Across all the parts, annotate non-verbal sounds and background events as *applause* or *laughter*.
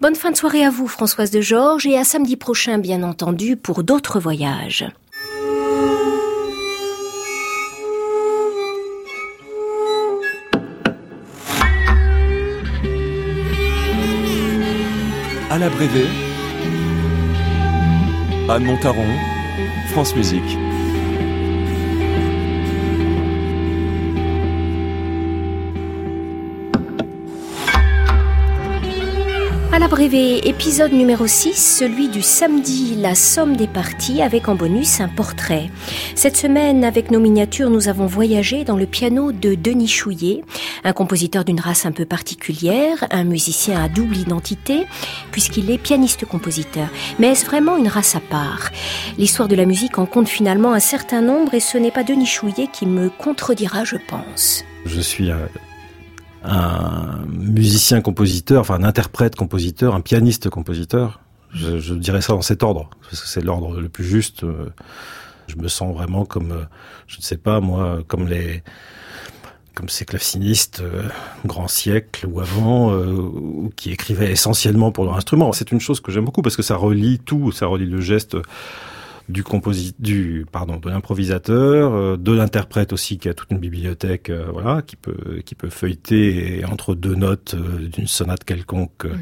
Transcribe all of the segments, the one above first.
Bonne fin de soirée à vous, Françoise de Georges, et à samedi prochain, bien entendu, pour d'autres voyages. À la Brévé, Anne Montaron, France Musique. À l'abrévé, épisode numéro 6, celui du samedi, la somme des parties, avec en bonus un portrait. Cette semaine, avec nos miniatures, nous avons voyagé dans le piano de Denis Chouillet, un compositeur d'une race un peu particulière, un musicien à double identité, puisqu'il est pianiste-compositeur. Mais est-ce vraiment une race à part? L'histoire de la musique en compte finalement un certain nombre et ce n'est pas Denis Chouillet qui me contredira, je pense. Je suis un musicien-compositeur, enfin un interprète-compositeur, un pianiste-compositeur. Je, je, dirais ça dans cet ordre, parce que c'est l'ordre le plus juste. Je me sens vraiment comme, je ne sais pas moi, comme les, comme ces clavecinistes euh, grand siècle ou avant, euh, qui écrivaient essentiellement pour leur instrument. C'est une chose que j'aime beaucoup parce que ça relie tout, ça relie le geste du composi du pardon de l'improvisateur, euh, de l'interprète aussi qui a toute une bibliothèque euh, voilà qui peut qui peut feuilleter et entre deux notes euh, d'une sonate quelconque mm.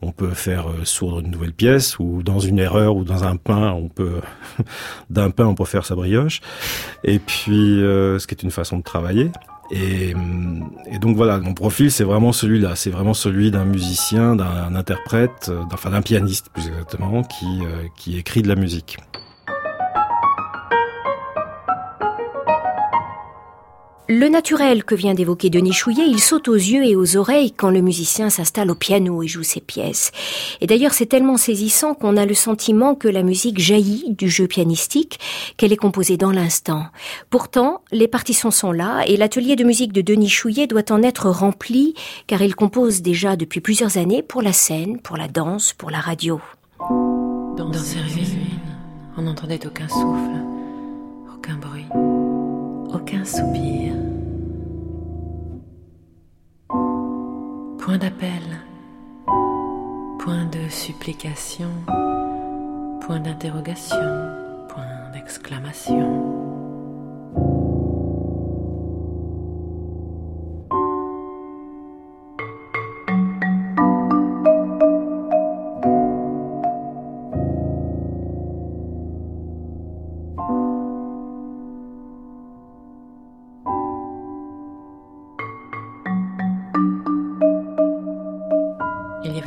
on peut faire sourdre une nouvelle pièce ou dans une erreur ou dans un pain on peut *laughs* d'un pain on peut faire sa brioche et puis ce qui est une façon de travailler et, et, donc voilà, mon profil c'est vraiment celui-là, c'est vraiment celui d'un musicien, d'un interprète, enfin d'un pianiste plus exactement, qui, qui écrit de la musique. Le naturel que vient d'évoquer Denis Chouillet, il saute aux yeux et aux oreilles quand le musicien s'installe au piano et joue ses pièces. Et d'ailleurs, c'est tellement saisissant qu'on a le sentiment que la musique jaillit du jeu pianistique, qu'elle est composée dans l'instant. Pourtant, les partitions sont là et l'atelier de musique de Denis Chouillet doit en être rempli, car il compose déjà depuis plusieurs années pour la scène, pour la danse, pour la radio. Dans, on n'entendait aucun souffle, aucun bruit, aucun soupir. Point d'appel, point de supplication, point d'interrogation, point d'exclamation.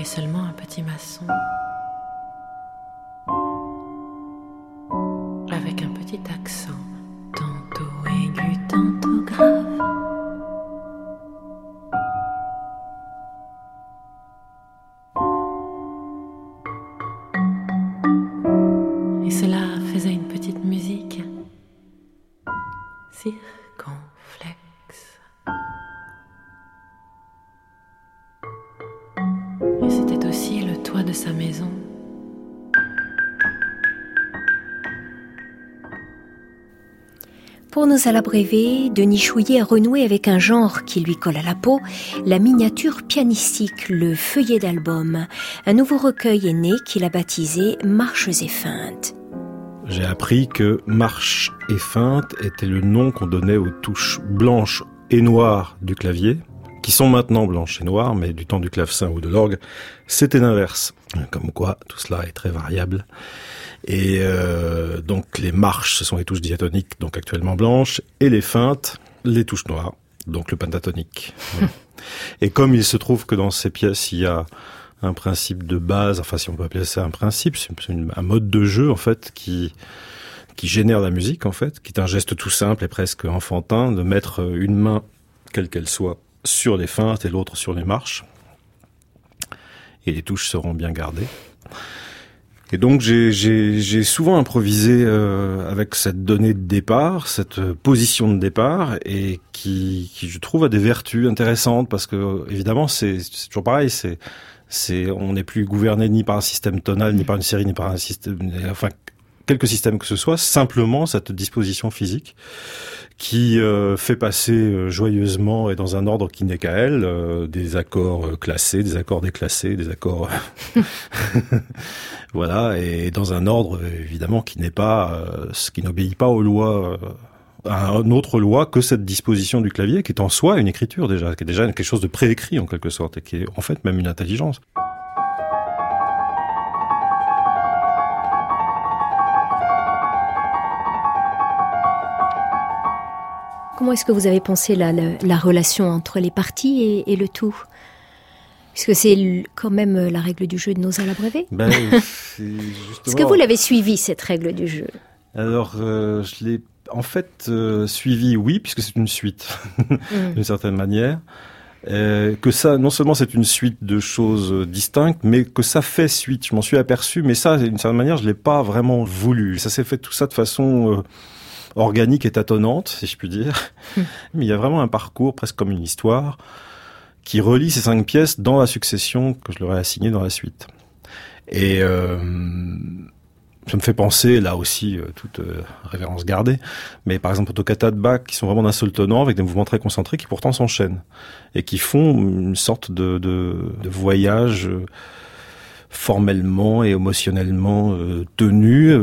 Pour nos à Denis Chouillet a renoué avec un genre qui lui colle à la peau, la miniature pianistique, le feuillet d'album. Un nouveau recueil est né qu'il a baptisé Marches et feintes. J'ai appris que Marches et feintes était le nom qu'on donnait aux touches blanches et noires du clavier, qui sont maintenant blanches et noires, mais du temps du clavecin ou de l'orgue, c'était l'inverse. Comme quoi, tout cela est très variable. Et euh, donc les marches, ce sont les touches diatoniques, donc actuellement blanches, et les feintes, les touches noires, donc le pentatonique. et comme il se trouve que dans ces pièces, il y a un principe de base, enfin si on peut appeler ça un principe, c'est un mode de jeu en fait qui qui génère la musique en fait, qui est un geste tout simple et presque enfantin de mettre une main, quelle qu'elle soit, sur les feintes et l'autre sur les marches. Et les touches seront bien gardées. Et donc j'ai souvent improvisé euh, avec cette donnée de départ, cette position de départ, et qui, qui je trouve a des vertus intéressantes parce que évidemment c'est toujours pareil, c'est c'est on n'est plus gouverné ni par un système tonal, ni par une série, ni par un système. Enfin, quelque système que ce soit, simplement cette disposition physique qui euh, fait passer euh, joyeusement et dans un ordre qui n'est qu'à elle euh, des accords classés, des accords déclassés, des accords *laughs* voilà et dans un ordre évidemment qui n'est pas ce qui n'obéit pas aux lois à une autre loi que cette disposition du clavier qui est en soi une écriture déjà, qui est déjà quelque chose de préécrit en quelque sorte et qui est en fait même une intelligence. Comment est-ce que vous avez pensé la, la, relation entre les parties et, le tout? Puisque c'est quand même euh, la règle du jeu de nos à la ben, *laughs* Est-ce que vous l'avez suivi, cette règle du jeu? Alors, euh, je l'ai en fait euh, suivi, oui, puisque c'est une suite, mm. *laughs* d'une certaine manière. que ça, non seulement c'est une suite de choses distinctes, mais que ça fait suite. Je m'en suis aperçu, mais ça, d'une certaine manière, je l'ai pas vraiment voulu. Ça s'est fait tout ça de façon organique et tâtonnante, si je puis dire. Hmm. *laughs* Mais il y a vraiment un parcours, presque comme une histoire, qui relie ces cinq pièces dans la succession que je leur ai assignée dans la suite. Et euh, ça me fait penser, là aussi, euh, toute euh, révérence gardée, mais par exemple aux toccata de Bach, qui sont vraiment d'un seul tenant, avec des mouvements très concentrés, qui pourtant s'enchaînent, et qui font une sorte de, de, de voyage formellement et émotionnellement tenu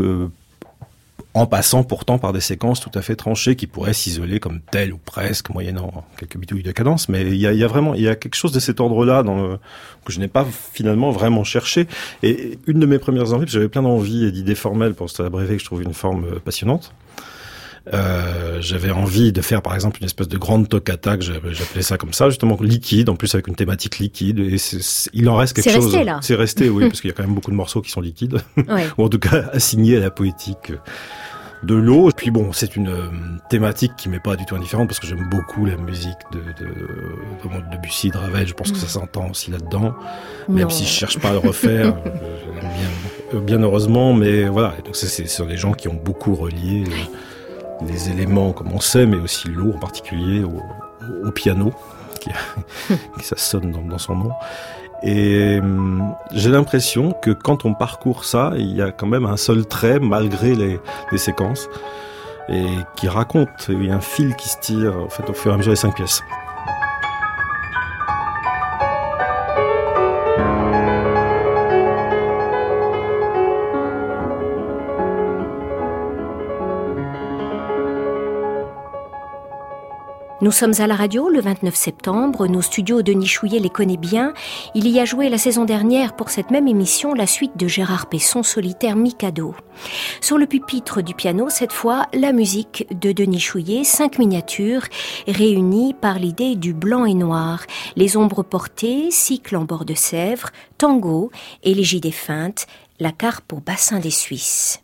en passant pourtant par des séquences tout à fait tranchées qui pourraient s'isoler comme telles ou presque, moyennant quelques bidouilles de cadence. Mais il y a, vraiment, il y a quelque chose de cet ordre-là dans que je n'ai pas finalement vraiment cherché. Et une de mes premières envies, j'avais plein d'envies et d'idées formelles pour cette abrévé que je trouve une forme euh, passionnante. Euh, j'avais envie de faire par exemple une espèce de grande toccata, j'appelais ça comme ça, justement liquide, en plus avec une thématique liquide. Et il en reste quelque chose. C'est resté là. C'est resté, oui, *laughs* parce qu'il y a quand même beaucoup de morceaux qui sont liquides, *laughs* ou en tout cas assignés à la poétique de l'eau. Puis bon, c'est une euh, thématique qui m'est pas du tout indifférente parce que j'aime beaucoup la musique de, de, de, Debussy, de Ravel. Je pense que ça mm. s'entend aussi là-dedans. Même si je cherche pas à le refaire, *laughs* euh, bien, bien, heureusement. Mais voilà, donc ce sont des gens qui ont beaucoup relié les éléments, comme on sait, mais aussi l'eau en particulier au, au piano, *laughs* qui, ça sonne dans, dans son nom. Et hum, j'ai l'impression que quand on parcourt ça, il y a quand même un seul trait malgré les, les séquences et qui raconte, il y a un fil qui se tire en fait au fur et à mesure des cinq pièces. Nous sommes à la radio le 29 septembre, nos studios Denis Nichouillet les connaît bien. Il y a joué la saison dernière pour cette même émission la suite de Gérard Pesson solitaire Mikado. Sur le pupitre du piano, cette fois, la musique de Denis Chouillet, cinq miniatures réunies par l'idée du blanc et noir, les ombres portées, cycle en bord de Sèvres, tango, élégie des feintes, la carpe au bassin des Suisses.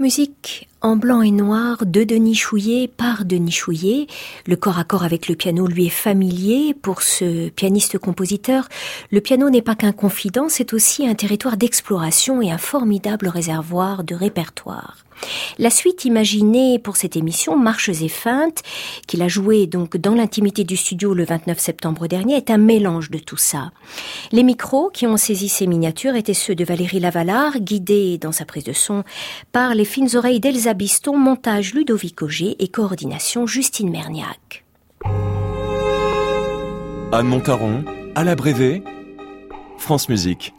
Musique en blanc et noir de Denis Chouillet par Denis Chouillet. Le corps à corps avec le piano lui est familier pour ce pianiste-compositeur. Le piano n'est pas qu'un confident, c'est aussi un territoire d'exploration et un formidable réservoir de répertoire. La suite imaginée pour cette émission, Marches et Feintes, qu'il a joué donc dans l'intimité du studio le 29 septembre dernier, est un mélange de tout ça. Les micros qui ont saisi ces miniatures étaient ceux de Valérie Lavalard, guidée dans sa prise de son par les fines oreilles d'Elsa Biston, montage Ludovic Auger et coordination Justine Merniac. Anne Montaron, à la Brévé, France Musique.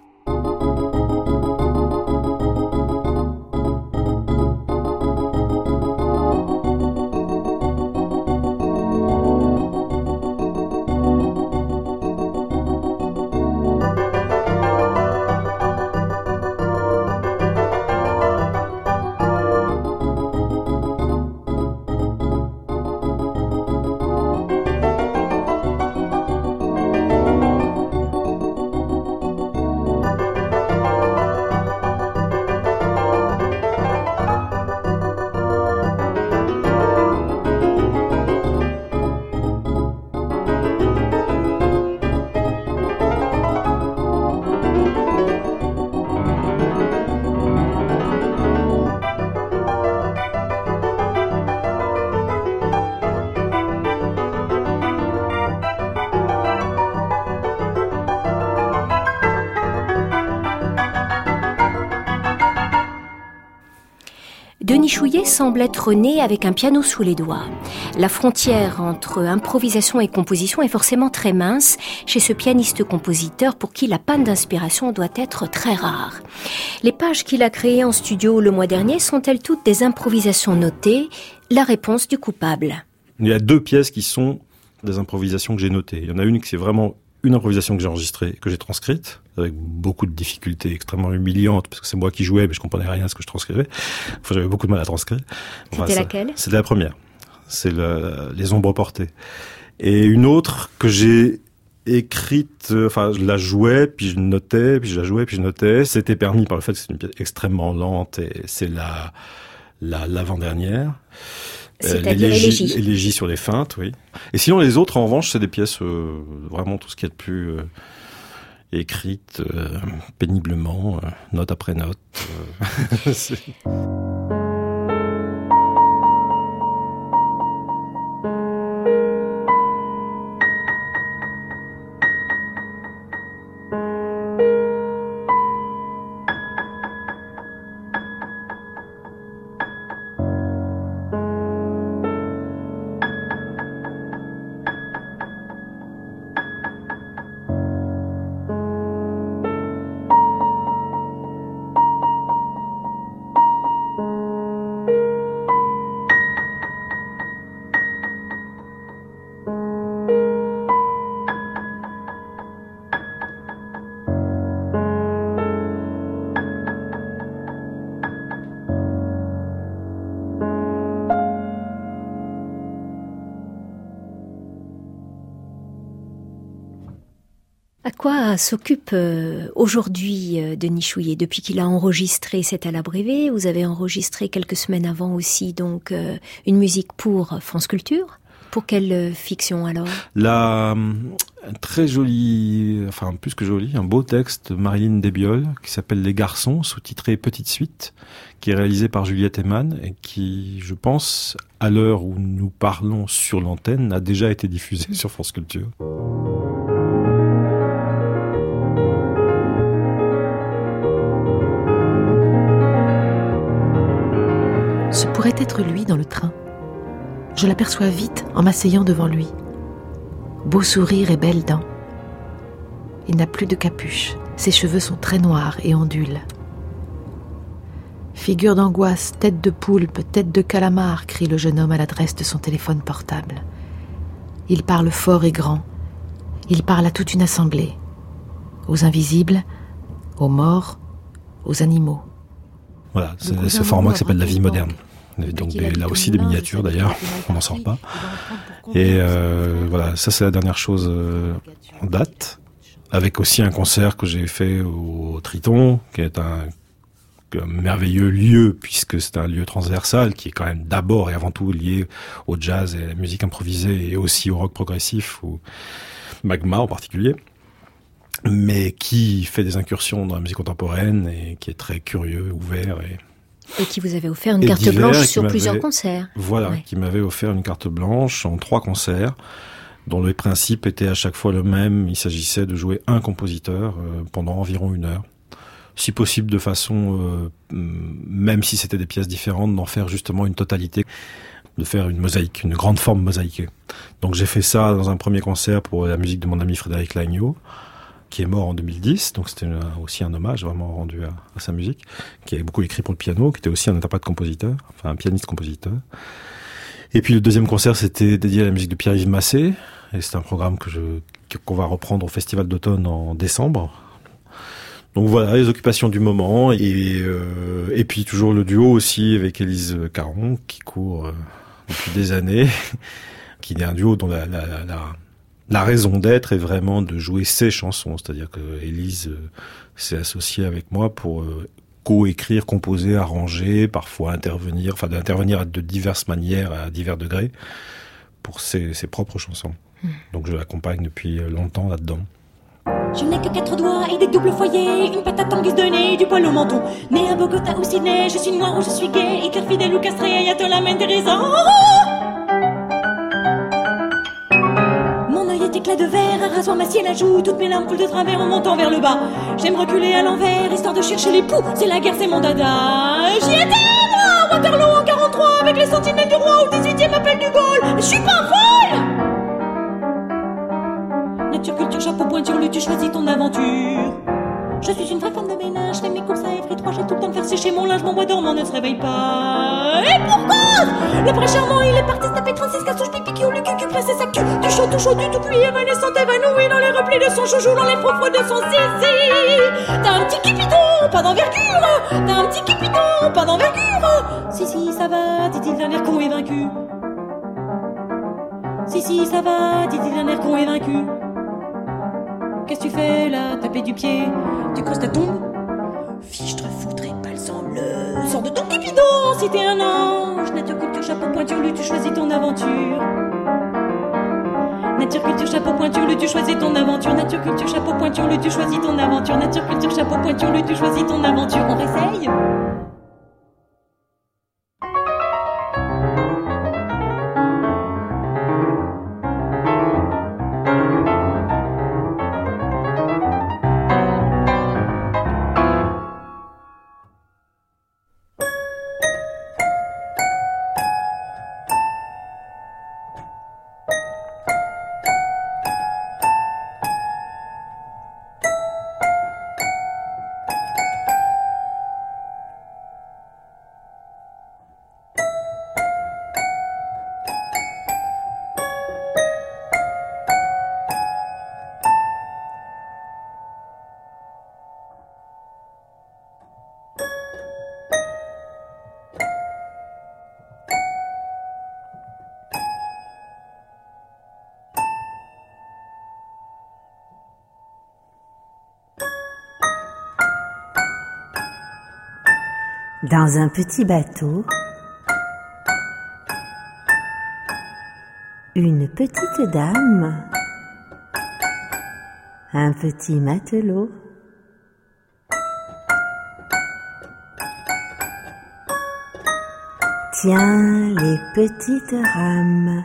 Denis Chouillet semble être né avec un piano sous les doigts. La frontière entre improvisation et composition est forcément très mince chez ce pianiste-compositeur pour qui la panne d'inspiration doit être très rare. Les pages qu'il a créées en studio le mois dernier sont-elles toutes des improvisations notées? La réponse du coupable. Il y a deux pièces qui sont des improvisations que j'ai notées. Il y en a une qui c'est vraiment une improvisation que j'ai enregistrée, que j'ai transcrite, avec beaucoup de difficultés extrêmement humiliantes, parce que c'est moi qui jouais, mais je comprenais rien à ce que je transcrivais. Enfin, j'avais beaucoup de mal à transcrire. C'était laquelle? C'était la première. C'est le, les ombres portées. Et une autre que j'ai écrite, euh, enfin, je la jouais, puis je notais, puis je la jouais, puis je notais. C'était permis par le fait que c'est une pièce extrêmement lente et c'est la, la, l'avant-dernière. Euh, l'élégie. L'élégie sur les feintes, oui. Et sinon, les autres, en revanche, c'est des pièces, euh, vraiment tout ce qu'il y a de plus euh, écrites euh, péniblement, euh, note après note. *laughs* *laughs* quoi s'occupe euh, aujourd'hui euh, Denis Chouillet? Depuis qu'il a enregistré cet à Vous avez enregistré quelques semaines avant aussi donc euh, une musique pour France Culture? Pour quelle fiction alors? La très jolie, enfin plus que jolie, un beau texte de Marilyn Desbiol qui s'appelle Les Garçons, sous-titré Petite Suite, qui est réalisé par Juliette Eman et qui, je pense, à l'heure où nous parlons sur l'antenne, a déjà été diffusé *laughs* sur France Culture. Être lui dans le train. Je l'aperçois vite en m'asseyant devant lui. Beau sourire et belles dents. Il n'a plus de capuche. Ses cheveux sont très noirs et ondulent. Figure d'angoisse, tête de poulpe, tête de calamar, crie le jeune homme à l'adresse de son téléphone portable. Il parle fort et grand. Il parle à toute une assemblée. Aux invisibles, aux morts, aux animaux. Voilà, c'est ce format qui s'appelle La vie moderne. Et donc des- là au aussi des miniatures il d'ailleurs, on n'en sort pas. Et euh, voilà, ça c'est la dernière chose euh, en date, avec aussi un concert que j'ai fait au Triton, qui est un un merveilleux lieu puisque c'est un lieu transversal qui est quand même d'abord et avant tout lié au jazz et à la musique improvisée et aussi au rock progressif ou magma en particulier mais qui fait des incursions dans la musique contemporaine et qui est très curieux, ouvert et et qui vous avait offert une carte blanche sur plusieurs concerts. Voilà, qui m'avait offert une carte blanche en trois concerts, dont le principe était à chaque fois le même. Il s'agissait de jouer un compositeur euh, pendant environ une heure. Si possible de façon, euh, même si c'était des pièces différentes, d'en faire justement une totalité de faire une mosaïque, une grande forme mosaïquée. Donc j'ai fait ça dans un premier concert pour la musique de mon ami Frédéric Lagneau qui est mort en 2010, donc c'était aussi un hommage vraiment rendu à, sa musique, qui avait beaucoup écrit pour le piano, qui était aussi un interprète-compositeur, enfin un pianiste-compositeur. Et puis le deuxième concert, c'était dédié à la musique de Pierre-Yves Massé, et c'est un programme que qu'on va reprendre au Festival d'automne en décembre. Donc voilà, les occupations du moment, et, euh, et puis toujours le duo aussi avec Élise Caron, qui court euh, depuis des années, *laughs* qui est un duo dont la la raison d'être est vraiment de jouer ses chansons. C'est-à-dire que Élise euh, s'est associée avec moi pour euh, co-écrire, composer, arranger, parfois intervenir, enfin d'intervenir de diverses manières, à divers degrés, pour ses, propres chansons. Hmm. Donc je l'accompagne depuis longtemps là-dedans. Je n'ai que quatre doigts et des doubles foyers, une patate en guise de nez, du poil au menton. Né à Bogota ou Sydney, je suis noir ou je suis gay, hyper fidèle ou castré, à te la éclat de verre, un rasoir massier la joue, toutes mes larmes coulent de travers en montant vers le bas. J'aime reculer à l'envers, histoire de chercher les poux, c'est la guerre, c'est mon dada. J'y étais, moi, Waterloo en 43, avec les sentinelles du roi, au 18ème appel du Gaulle. Je suis pas folle Nature, culture, chapeau, pointure, tu choisis ton aventure. Je suis une vraie femme de ménage, je fais mes courses à Evry 3, j'ai tout le temps de faire sécher mon linge, mon bois dormant ne se réveille pas. Et pourquoi Le pré charmant, il est parti se taper 36 cassouches pipi qui le cul pressé sa queue. Du chaud, tout chaud, du tout cuit, évanescent, évanoui dans les replis de son chouchou, dans les froufrous de son zizi. T'as un petit cupidon, pas d'envergure. T'as un petit cupidon, pas d'envergure. Si, si, ça va, dit-il d'un air con vaincu. Si, si, ça va, dit-il d'un air con vaincu. Qu'est-ce que tu fais là Taper du pied? Tu creuses ta tombe? Fiche, te foutrais pas le sang bleu. Sors de ton cupidon si t'es un ange. Nature, culture, chapeau, pointure, lui, tu choisis ton aventure. Nature, culture, chapeau, pointure, lui, tu choisis ton aventure. Nature, culture, chapeau, pointure, lui, tu choisis ton aventure. Nature, culture, chapeau, pointure, lui, tu choisis ton aventure. On réessaye? Dans un petit bateau, une petite dame, un petit matelot. Tiens les petites rames.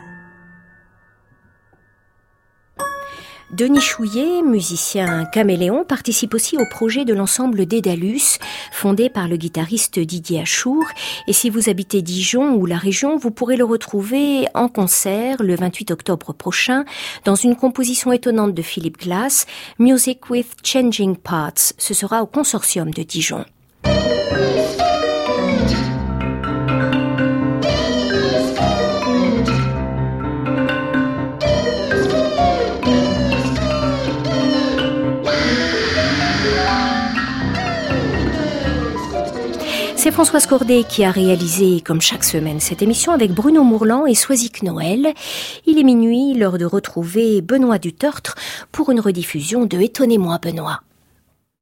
Denis Chouillet, musicien caméléon, participe aussi au projet de l'ensemble Dédalus, fondé par le guitariste Didier Achour. Et si vous habitez Dijon ou la région, vous pourrez le retrouver en concert le 28 octobre prochain dans une composition étonnante de Philippe Glass, Music with Changing Parts. Ce sera au consortium de Dijon. Françoise Cordet qui a réalisé, comme chaque semaine, cette émission avec Bruno Mourlan et Soisic Noël. Il est minuit, l'heure de retrouver Benoît Dutertre pour une rediffusion de Étonnez-moi Benoît.